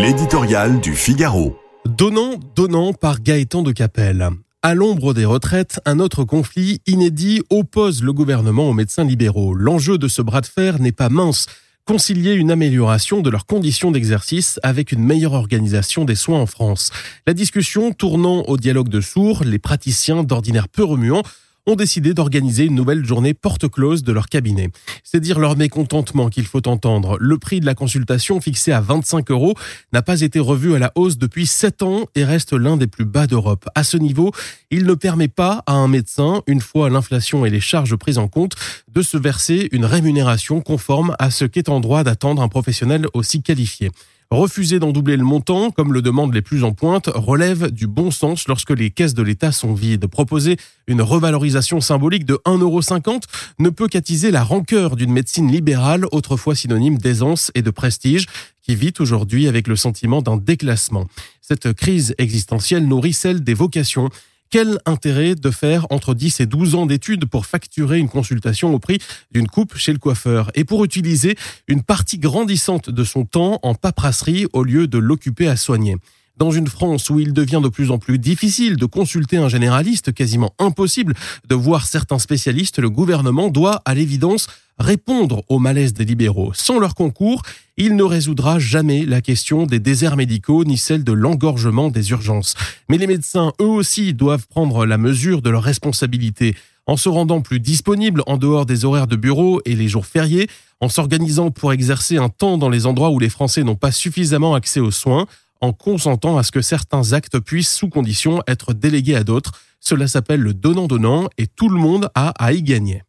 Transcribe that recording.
L'éditorial du Figaro. Donnant, donnant par Gaëtan de Capelle. À l'ombre des retraites, un autre conflit inédit oppose le gouvernement aux médecins libéraux. L'enjeu de ce bras de fer n'est pas mince. Concilier une amélioration de leurs conditions d'exercice avec une meilleure organisation des soins en France. La discussion tournant au dialogue de sourds, les praticiens d'ordinaire peu remuants ont décidé d'organiser une nouvelle journée porte close de leur cabinet. C'est dire leur mécontentement qu'il faut entendre. Le prix de la consultation fixé à 25 euros n'a pas été revu à la hausse depuis 7 ans et reste l'un des plus bas d'Europe. À ce niveau, il ne permet pas à un médecin, une fois l'inflation et les charges prises en compte, de se verser une rémunération conforme à ce qu'est en droit d'attendre un professionnel aussi qualifié. Refuser d'en doubler le montant, comme le demandent les plus en pointe, relève du bon sens lorsque les caisses de l'État sont vides. Proposer une revalorisation symbolique de 1,50€ ne peut qu'attiser la rancœur d'une médecine libérale, autrefois synonyme d'aisance et de prestige, qui vit aujourd'hui avec le sentiment d'un déclassement. Cette crise existentielle nourrit celle des vocations quel intérêt de faire entre 10 et 12 ans d'études pour facturer une consultation au prix d'une coupe chez le coiffeur et pour utiliser une partie grandissante de son temps en paperasserie au lieu de l'occuper à soigner? Dans une France où il devient de plus en plus difficile de consulter un généraliste, quasiment impossible de voir certains spécialistes, le gouvernement doit, à l'évidence, répondre au malaise des libéraux. Sans leur concours, il ne résoudra jamais la question des déserts médicaux ni celle de l'engorgement des urgences. Mais les médecins, eux aussi, doivent prendre la mesure de leurs responsabilités en se rendant plus disponibles en dehors des horaires de bureau et les jours fériés, en s'organisant pour exercer un temps dans les endroits où les Français n'ont pas suffisamment accès aux soins, en consentant à ce que certains actes puissent, sous condition, être délégués à d'autres. Cela s'appelle le donnant-donnant et tout le monde a à y gagner.